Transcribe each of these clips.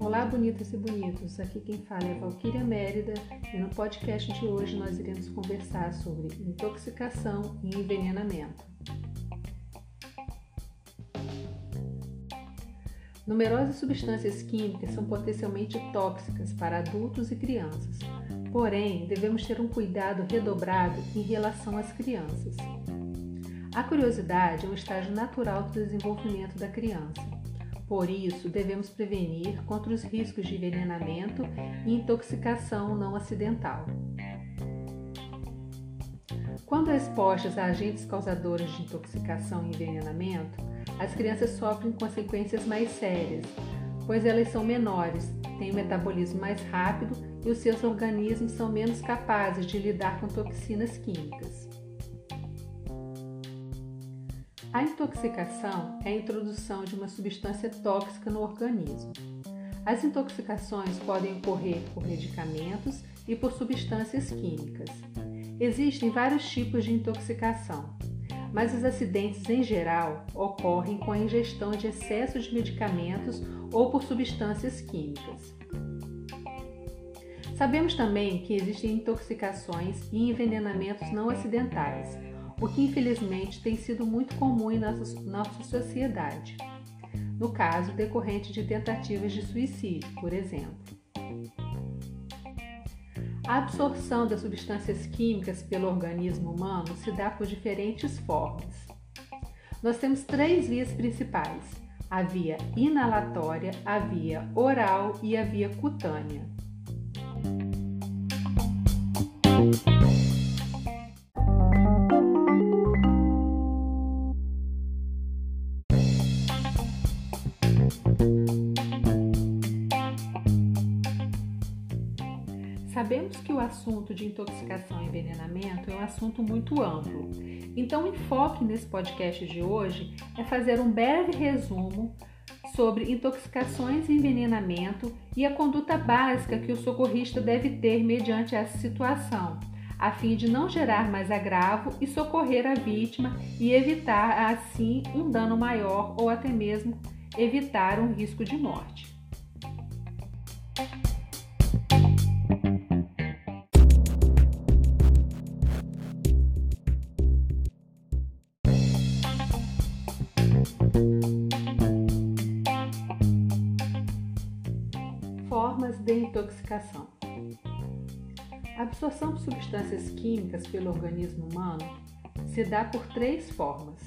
Olá, bonitas e bonitos. Aqui quem fala é Valquíria Mérida e no podcast de hoje nós iremos conversar sobre intoxicação e envenenamento. Numerosas substâncias químicas são potencialmente tóxicas para adultos e crianças, porém, devemos ter um cuidado redobrado em relação às crianças. A curiosidade é um estágio natural do desenvolvimento da criança. Por isso, devemos prevenir contra os riscos de envenenamento e intoxicação não acidental. Quando expostas a agentes causadores de intoxicação e envenenamento, as crianças sofrem consequências mais sérias, pois elas são menores, têm um metabolismo mais rápido e os seus organismos são menos capazes de lidar com toxinas químicas. A intoxicação é a introdução de uma substância tóxica no organismo. As intoxicações podem ocorrer por medicamentos e por substâncias químicas. Existem vários tipos de intoxicação, mas os acidentes em geral ocorrem com a ingestão de excesso de medicamentos ou por substâncias químicas. Sabemos também que existem intoxicações e envenenamentos não acidentais, o que infelizmente tem sido muito comum em nossa, nossa sociedade. No caso decorrente de tentativas de suicídio, por exemplo. A absorção das substâncias químicas pelo organismo humano se dá por diferentes formas. Nós temos três vias principais: a via inalatória, a via oral e a via cutânea. Assunto de intoxicação e envenenamento é um assunto muito amplo. Então, o enfoque nesse podcast de hoje é fazer um breve resumo sobre intoxicações e envenenamento e a conduta básica que o socorrista deve ter mediante essa situação, a fim de não gerar mais agravo e socorrer a vítima e evitar assim um dano maior ou até mesmo evitar um risco de morte. Absorção de substâncias químicas pelo organismo humano se dá por três formas,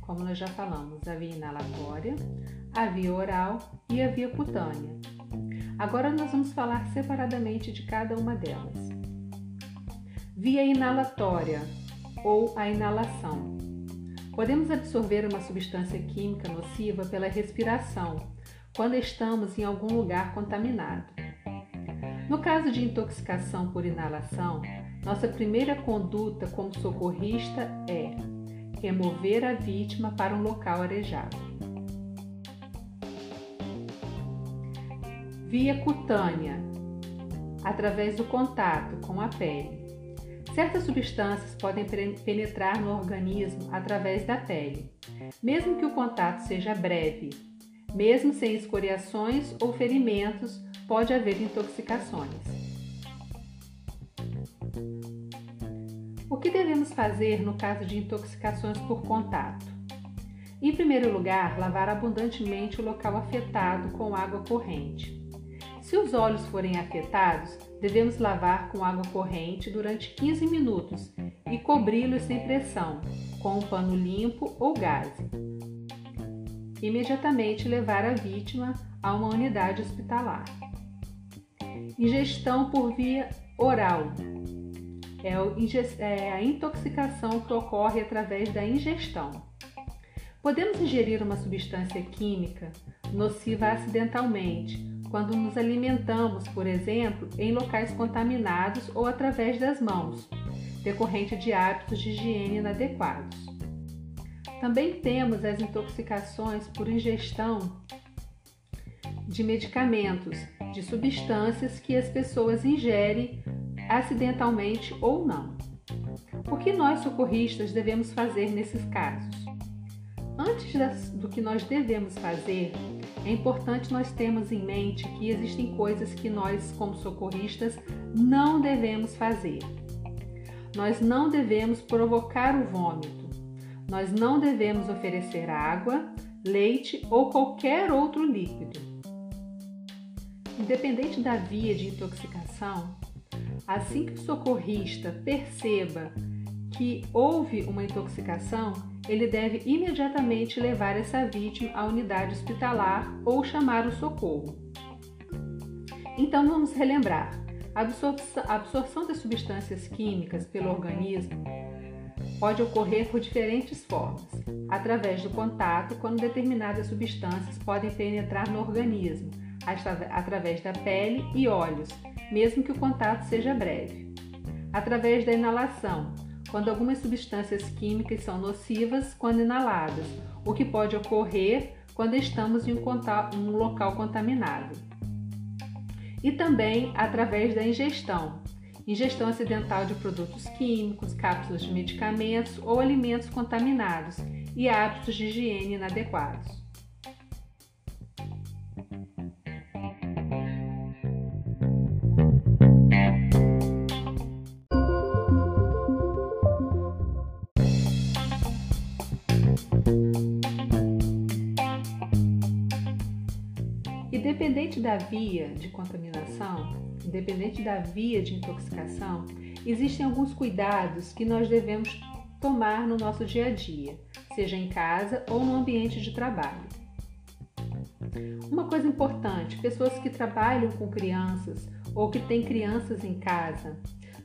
como nós já falamos, a via inalatória, a via oral e a via cutânea. Agora nós vamos falar separadamente de cada uma delas. Via inalatória ou a inalação. Podemos absorver uma substância química nociva pela respiração, quando estamos em algum lugar contaminado. No caso de intoxicação por inalação, nossa primeira conduta como socorrista é remover a vítima para um local arejado. Via cutânea através do contato com a pele. Certas substâncias podem penetrar no organismo através da pele, mesmo que o contato seja breve. Mesmo sem escoriações ou ferimentos, pode haver intoxicações. O que devemos fazer no caso de intoxicações por contato? Em primeiro lugar, lavar abundantemente o local afetado com água corrente. Se os olhos forem afetados, devemos lavar com água corrente durante 15 minutos e cobri-los sem pressão, com um pano limpo ou gaze. Imediatamente levar a vítima a uma unidade hospitalar. Ingestão por via oral é, é a intoxicação que ocorre através da ingestão. Podemos ingerir uma substância química nociva acidentalmente quando nos alimentamos, por exemplo, em locais contaminados ou através das mãos, decorrente de hábitos de higiene inadequados. Também temos as intoxicações por ingestão de medicamentos, de substâncias que as pessoas ingerem acidentalmente ou não. O que nós socorristas devemos fazer nesses casos? Antes das, do que nós devemos fazer, é importante nós termos em mente que existem coisas que nós, como socorristas, não devemos fazer. Nós não devemos provocar o vômito. Nós não devemos oferecer água, leite ou qualquer outro líquido. Independente da via de intoxicação, assim que o socorrista perceba que houve uma intoxicação, ele deve imediatamente levar essa vítima à unidade hospitalar ou chamar o socorro. Então vamos relembrar: a absorção das substâncias químicas pelo organismo pode ocorrer por diferentes formas, através do contato, quando determinadas substâncias podem penetrar no organismo, através da pele e olhos, mesmo que o contato seja breve, através da inalação, quando algumas substâncias químicas são nocivas quando inaladas, o que pode ocorrer quando estamos em um, local contaminado. E também através da ingestão, ingestão acidental de produtos químicos, cápsulas de medicamentos ou alimentos contaminados e hábitos de higiene inadequados. Independente da via de contaminação, independente da via de intoxicação, existem alguns cuidados que nós devemos tomar no nosso dia a dia, seja em casa ou no ambiente de trabalho. Uma coisa importante: pessoas que trabalham com crianças ou que têm crianças em casa,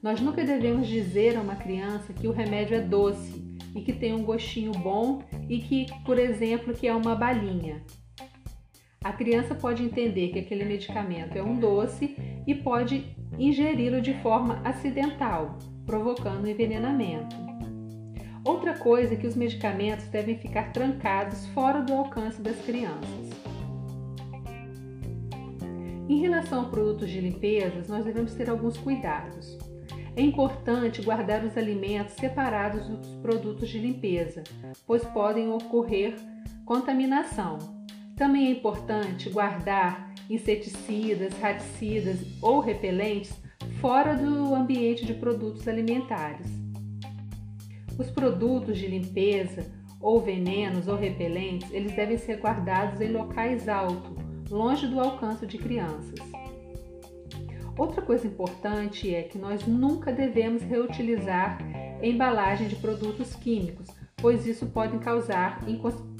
nós nunca devemos dizer a uma criança que o remédio é doce e que tem um gostinho bom e que, por exemplo, que é uma balinha. A criança pode entender que aquele medicamento é um doce e pode ingeri-lo de forma acidental, provocando envenenamento. Outra coisa é que os medicamentos devem ficar trancados fora do alcance das crianças. Em relação a produtos de limpeza, nós devemos ter alguns cuidados. É importante guardar os alimentos separados dos produtos de limpeza, pois podem ocorrer contaminação. Também é importante guardar inseticidas, raticidas ou repelentes fora do ambiente de produtos alimentares. Os produtos de limpeza ou venenos ou repelentes, eles devem ser guardados em locais altos, longe do alcance de crianças. Outra coisa importante é que nós nunca devemos reutilizar embalagem de produtos químicos, pois isso pode causar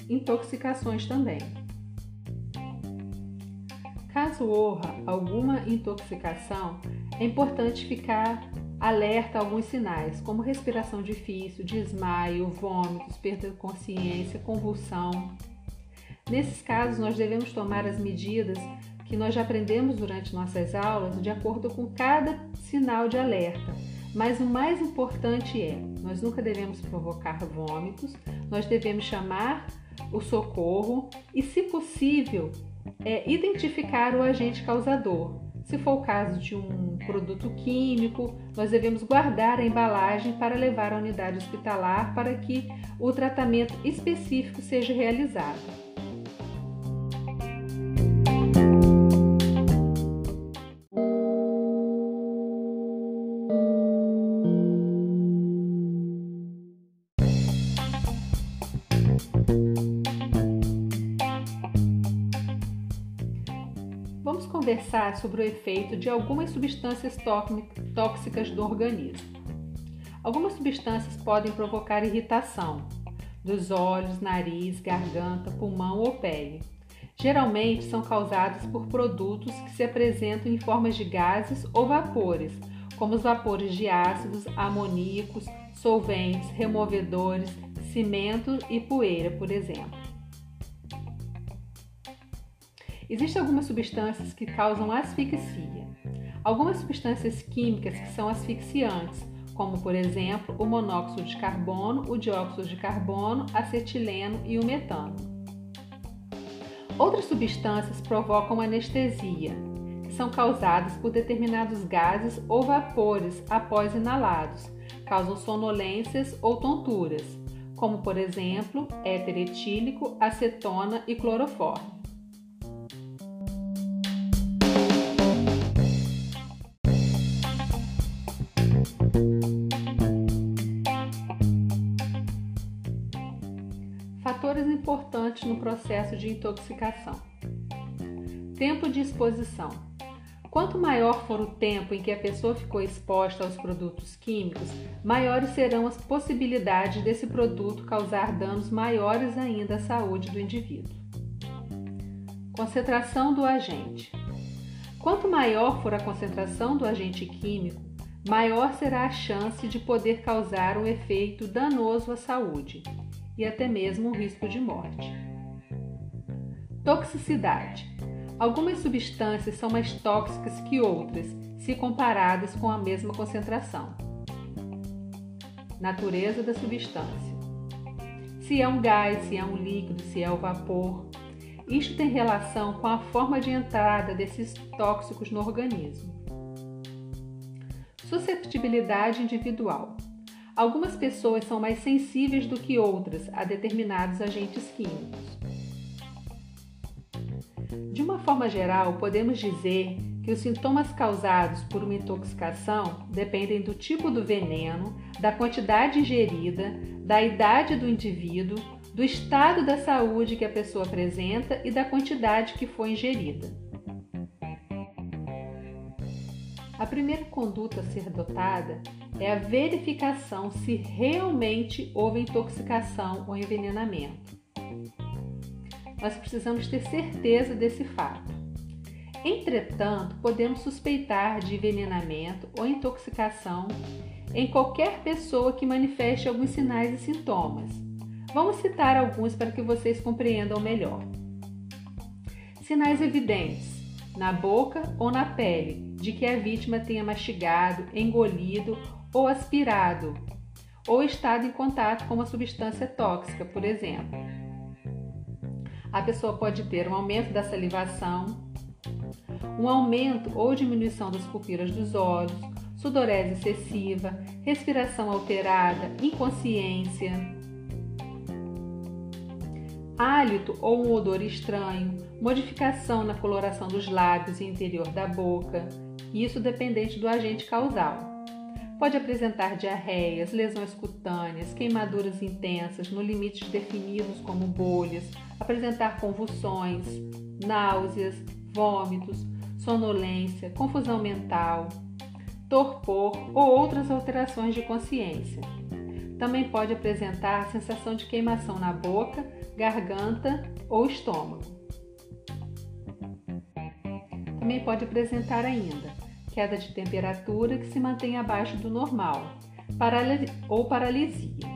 intoxicações também. Caso ocorra alguma intoxicação, é importante ficar alerta a alguns sinais, como respiração difícil, desmaio, vômitos, perda de consciência, convulsão. Nesses casos, nós devemos tomar as medidas que nós já aprendemos durante nossas aulas de acordo com cada sinal de alerta. Mas o mais importante é, nós nunca devemos provocar vômitos, nós devemos chamar o socorro e, se possível, é identificar o agente causador. Se for o caso de um produto químico, nós devemos guardar a embalagem para levar à unidade hospitalar para que o tratamento específico seja realizado. Conversar sobre o efeito de algumas substâncias tóxicas do organismo. Algumas substâncias podem provocar irritação dos olhos, nariz, garganta, pulmão ou pele. Geralmente são causadas por produtos que se apresentam em formas de gases ou vapores, como os vapores de ácidos, amoníacos, solventes, removedores, cimento e poeira, por exemplo. Existem algumas substâncias que causam asfixia. Algumas substâncias químicas que são asfixiantes, como por exemplo o monóxido de carbono, o dióxido de carbono, acetileno e o metano. Outras substâncias provocam anestesia, que são causadas por determinados gases ou vapores após inalados, causam sonolências ou tonturas, como por exemplo éter etílico, acetona e clorofórmio. No processo de intoxicação: tempo de exposição. Quanto maior for o tempo em que a pessoa ficou exposta aos produtos químicos, maiores serão as possibilidades desse produto causar danos maiores ainda à saúde do indivíduo. Concentração do agente. Quanto maior for a concentração do agente químico, maior será a chance de poder causar um efeito danoso à saúde e até mesmo um risco de morte. Toxicidade. Algumas substâncias são mais tóxicas que outras, se comparadas com a mesma concentração. Natureza da substância: se é um gás, se é um líquido, se é o vapor. Isto tem relação com a forma de entrada desses tóxicos no organismo. Susceptibilidade individual. Algumas pessoas são mais sensíveis do que outras a determinados agentes químicos. De uma forma geral, podemos dizer que os sintomas causados por uma intoxicação dependem do tipo do veneno, da quantidade ingerida, da idade do indivíduo, do estado da saúde que a pessoa apresenta e da quantidade que foi ingerida. A primeira conduta a ser adotada é a verificação se realmente houve intoxicação ou envenenamento nós precisamos ter certeza desse fato. Entretanto, podemos suspeitar de envenenamento ou intoxicação em qualquer pessoa que manifeste alguns sinais e sintomas. Vamos citar alguns para que vocês compreendam melhor. Sinais evidentes na boca ou na pele de que a vítima tenha mastigado, engolido ou aspirado, ou estado em contato com uma substância tóxica, por exemplo a pessoa pode ter um aumento da salivação, um aumento ou diminuição das pupilas dos olhos, sudorese excessiva, respiração alterada, inconsciência, hálito ou um odor estranho, modificação na coloração dos lábios e interior da boca, isso dependente do agente causal. Pode apresentar diarreias, lesões cutâneas, queimaduras intensas no limites definidos como bolhas, apresentar convulsões, náuseas, vômitos, sonolência, confusão mental, torpor ou outras alterações de consciência. Também pode apresentar sensação de queimação na boca, garganta ou estômago. Também pode apresentar ainda queda de temperatura que se mantém abaixo do normal, ou paralisia.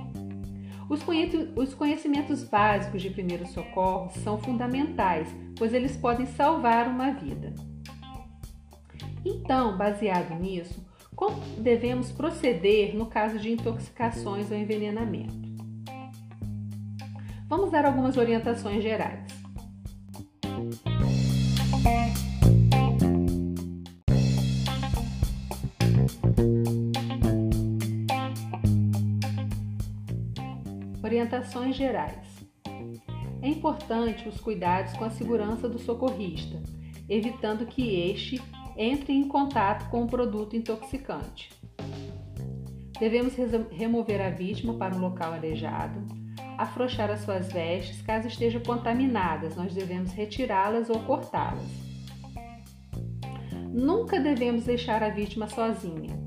Os conhecimentos básicos de primeiro socorro são fundamentais, pois eles podem salvar uma vida. Então, baseado nisso, como devemos proceder no caso de intoxicações ou envenenamento? Vamos dar algumas orientações gerais. Orientações gerais. É importante os cuidados com a segurança do socorrista, evitando que este entre em contato com o produto intoxicante. Devemos remover a vítima para um local arejado, afrouxar as suas vestes, caso estejam contaminadas, nós devemos retirá-las ou cortá-las. Nunca devemos deixar a vítima sozinha.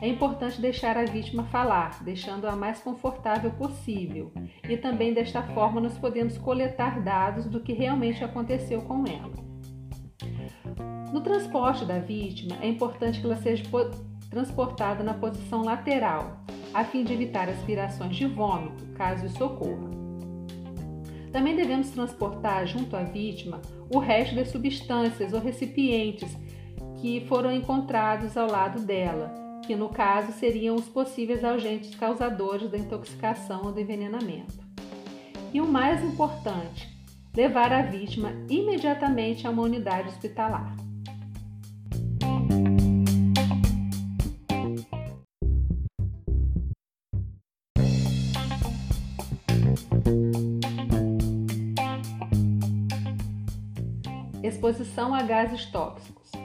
É importante deixar a vítima falar, deixando-a mais confortável possível, e também desta forma nós podemos coletar dados do que realmente aconteceu com ela. No transporte da vítima, é importante que ela seja transportada na posição lateral, a fim de evitar aspirações de vômito, caso isso ocorra. Também devemos transportar junto à vítima o resto das substâncias ou recipientes que foram encontrados ao lado dela, que no caso seriam os possíveis agentes causadores da intoxicação ou do envenenamento. E o mais importante, levar a vítima imediatamente a uma unidade hospitalar. Exposição a gases tóxicos.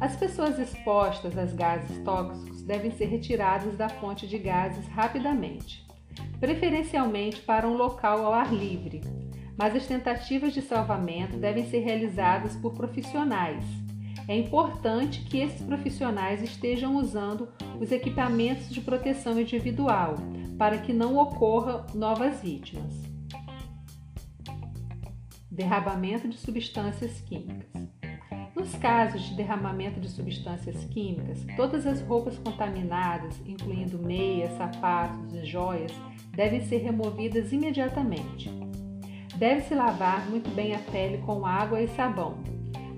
As pessoas expostas a gases tóxicos devem ser retiradas da fonte de gases rapidamente, preferencialmente para um local ao ar livre, mas as tentativas de salvamento devem ser realizadas por profissionais. É importante que esses profissionais estejam usando os equipamentos de proteção individual para que não ocorra novas vítimas. Derramamento de substâncias químicas. Nos casos de derramamento de substâncias químicas, todas as roupas contaminadas, incluindo meias, sapatos e joias, devem ser removidas imediatamente. Deve-se lavar muito bem a pele com água e sabão.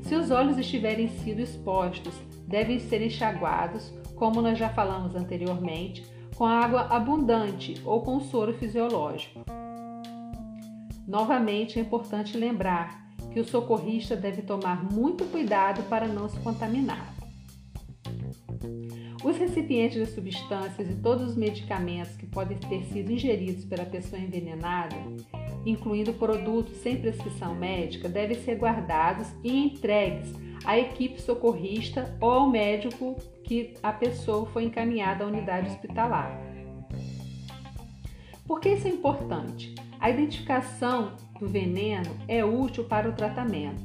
Se os olhos estiverem sido expostos, devem ser enxaguados, como nós já falamos anteriormente, com água abundante ou com soro fisiológico. Novamente é importante lembrar que o socorrista deve tomar muito cuidado para não se contaminar. Os recipientes de substâncias e todos os medicamentos que podem ter sido ingeridos pela pessoa envenenada incluindo produtos sem prescrição médica, devem ser guardados e entregues à equipe socorrista ou ao médico que a pessoa foi encaminhada à unidade hospitalar. Por que isso é importante? A identificação do veneno é útil para o tratamento.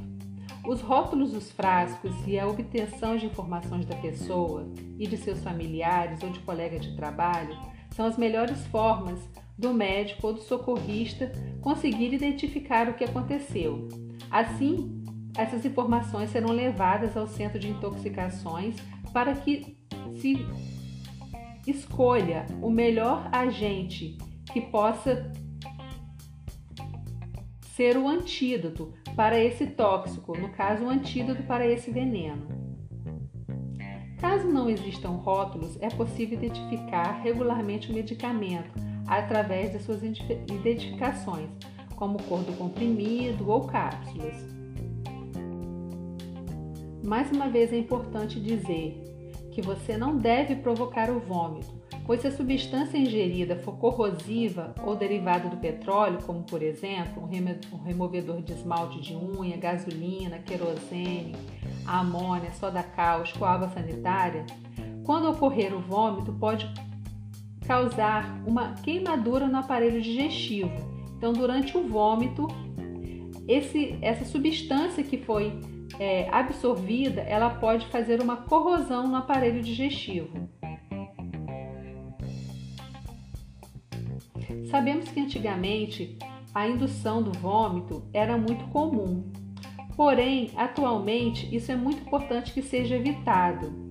Os rótulos dos frascos e a obtenção de informações da pessoa e de seus familiares ou de colega de trabalho são as melhores formas do médico ou do socorrista conseguir identificar o que aconteceu. Assim, essas informações serão levadas ao centro de intoxicações para que se escolha o melhor agente que possa ser o antídoto para esse tóxico, no caso, o antídoto para esse veneno. Caso não existam rótulos, é possível identificar regularmente o medicamento através das suas identificações, como cor do comprimido ou cápsulas. Mais uma vez é importante dizer que você não deve provocar o vômito, pois se a substância ingerida for corrosiva ou derivada do petróleo, como por exemplo um removedor de esmalte de unha, gasolina, querosene, amônia, soda cáustica ou água sanitária, quando ocorrer o vômito pode causar uma queimadura no aparelho digestivo. Então, durante o vômito, esse, essa substância que foi é, absorvida, ela pode fazer uma corrosão no aparelho digestivo. Sabemos que antigamente a indução do vômito era muito comum, porém, atualmente isso é muito importante que seja evitado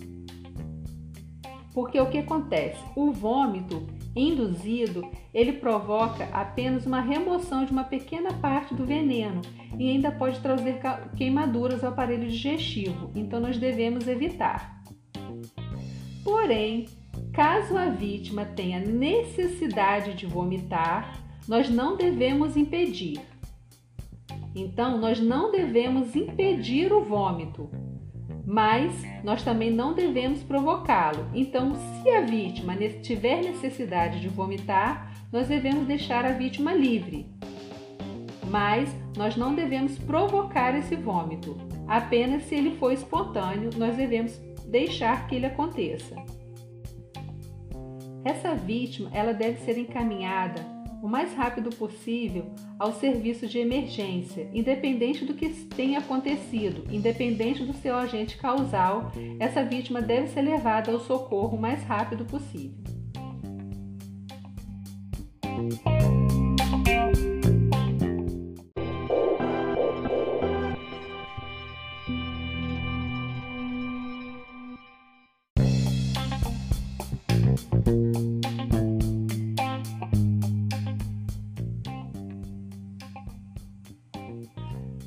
porque o que acontece? O vômito induzido, ele provoca apenas uma remoção de uma pequena parte do veneno e ainda pode trazer queimaduras ao aparelho digestivo, então nós devemos evitar. Porém, caso a vítima tenha necessidade de vomitar, nós não devemos impedir. Então, nós não devemos impedir o vômito, mas nós também não devemos provocá-lo. Então, se a vítima tiver necessidade de vomitar, nós devemos deixar a vítima livre. Mas nós não devemos provocar esse vômito. Apenas se ele for espontâneo, nós devemos deixar que ele aconteça. Essa vítima, ela deve ser encaminhada o mais rápido possível ao serviço de emergência, independente do que tenha acontecido, independente do seu agente causal, essa vítima deve ser levada ao socorro o mais rápido possível.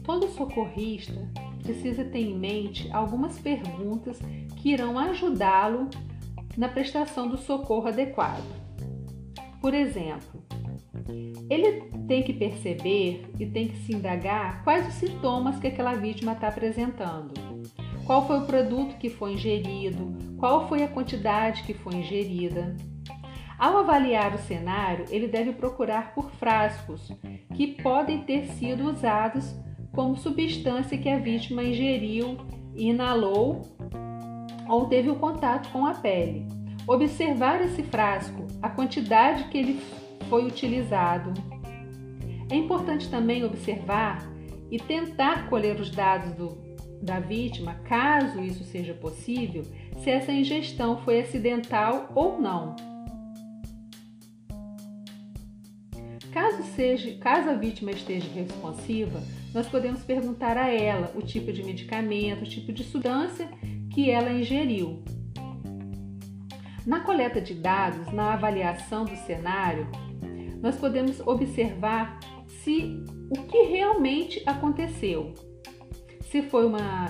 Todo socorrista precisa ter em mente algumas perguntas que irão ajudá-lo na prestação do socorro adequado. Por exemplo, ele tem que perceber e tem que se indagar quais os sintomas que aquela vítima está apresentando. Qual foi o produto que foi ingerido? Qual foi a quantidade que foi ingerida? Ao avaliar o cenário, ele deve procurar por frascos que podem ter sido usados como substância que a vítima ingeriu, inalou ou teve o contato com a pele. Observar esse frasco, a quantidade que ele foi utilizado. É importante também observar e tentar colher os dados do, da vítima, caso isso seja possível, se essa ingestão foi acidental ou não. Caso, seja, caso a vítima esteja responsiva, nós podemos perguntar a ela o tipo de medicamento, o tipo de substância que ela ingeriu. Na coleta de dados, na avaliação do cenário, nós podemos observar se o que realmente aconteceu. Se foi uma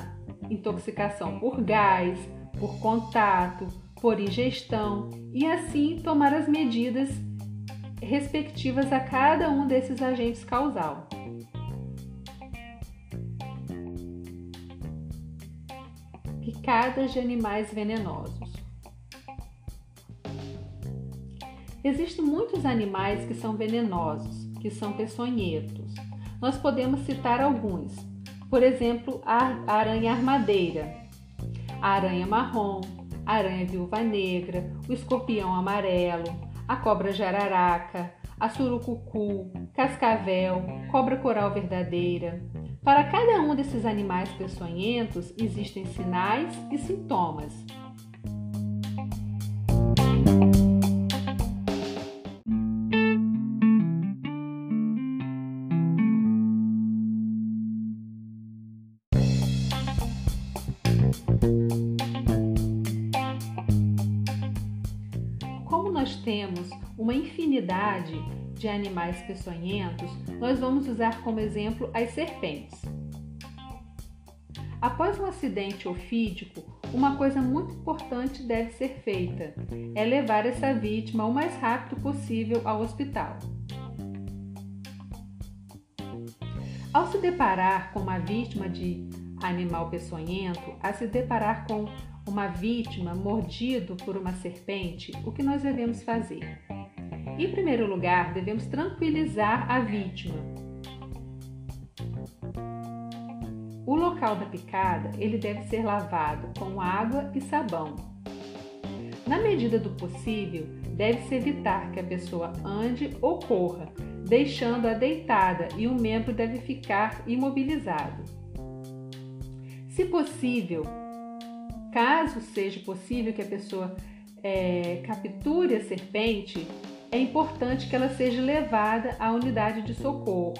intoxicação por gás, por contato, por ingestão e assim tomar as medidas respectivas a cada um desses agentes causal. Picadas de animais venenosos. Existem muitos animais que são venenosos, que são peçonhentos. Nós podemos citar alguns. Por exemplo, a aranha armadeira, a aranha marrom, a aranha viúva negra, o escorpião amarelo, a cobra jararaca, a surucucu, cascavel, cobra coral verdadeira. Para cada um desses animais peçonhentos existem sinais e sintomas. nós temos uma infinidade de animais peçonhentos, nós vamos usar como exemplo as serpentes. Após um acidente ofídico, uma coisa muito importante deve ser feita: é levar essa vítima o mais rápido possível ao hospital. Ao se deparar com uma vítima de animal peçonhento, a se deparar com uma vítima mordido por uma serpente, o que nós devemos fazer? Em primeiro lugar, devemos tranquilizar a vítima. O local da picada ele deve ser lavado com água e sabão. Na medida do possível, deve-se evitar que a pessoa ande ou corra, deixando-a deitada e o membro deve ficar imobilizado. Se possível, caso seja possível que a pessoa é, capture a serpente, é importante que ela seja levada à unidade de socorro.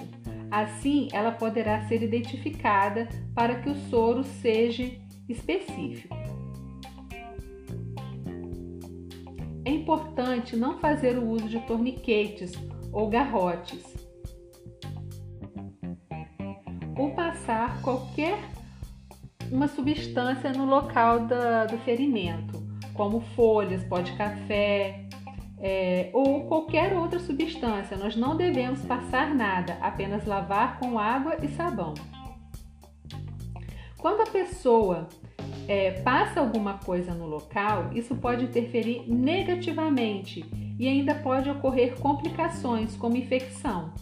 Assim, ela poderá ser identificada para que o soro seja específico. É importante não fazer o uso de torniquetes ou garrotes ou passar qualquer uma substância no local da, do ferimento, como folhas, pó de café é, ou qualquer outra substância. Nós não devemos passar nada, apenas lavar com água e sabão. Quando a pessoa é, passa alguma coisa no local, isso pode interferir negativamente e ainda pode ocorrer complicações como infecção.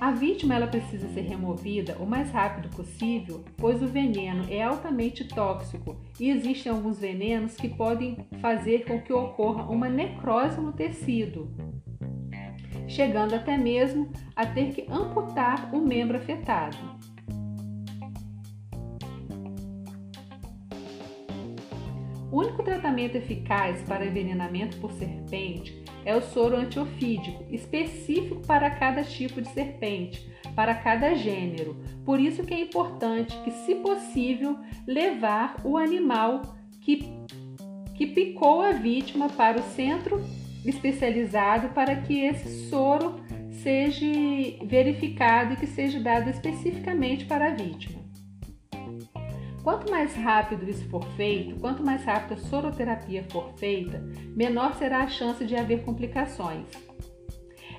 A vítima ela precisa ser removida o mais rápido possível, pois o veneno é altamente tóxico e existem alguns venenos que podem fazer com que ocorra uma necrose no tecido, chegando até mesmo a ter que amputar o membro afetado. O único tratamento eficaz para envenenamento por serpente é o soro antiofídico, específico para cada tipo de serpente, para cada gênero. Por isso que é importante que, se possível, levar o animal que, que picou a vítima para o centro especializado para que esse soro seja verificado e que seja dado especificamente para a vítima. Quanto mais rápido isso for feito, quanto mais rápido a soroterapia for feita, menor será a chance de haver complicações.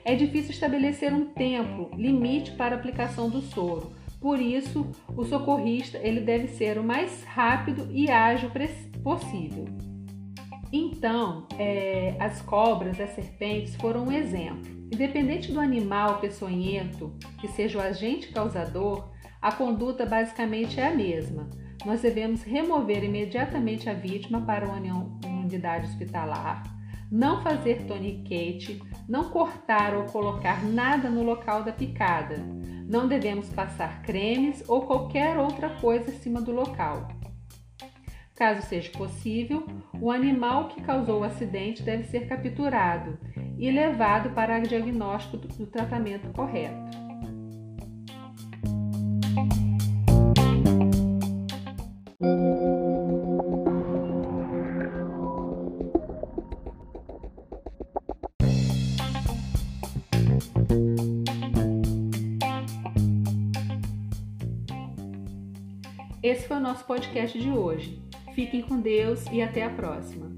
É difícil estabelecer um tempo limite para a aplicação do soro, por isso o socorrista ele deve ser o mais rápido e ágil possível. Então, é, as cobras, as serpentes foram um exemplo. Independente do animal peçonhento que seja o agente causador, a conduta basicamente é a mesma. Nós devemos remover imediatamente a vítima para uma unidade hospitalar, não fazer toniquete, não cortar ou colocar nada no local da picada. Não devemos passar cremes ou qualquer outra coisa em cima do local. Caso seja possível, o animal que causou o acidente deve ser capturado e levado para diagnóstico do tratamento correto. Podcast de hoje. Fiquem com Deus e até a próxima.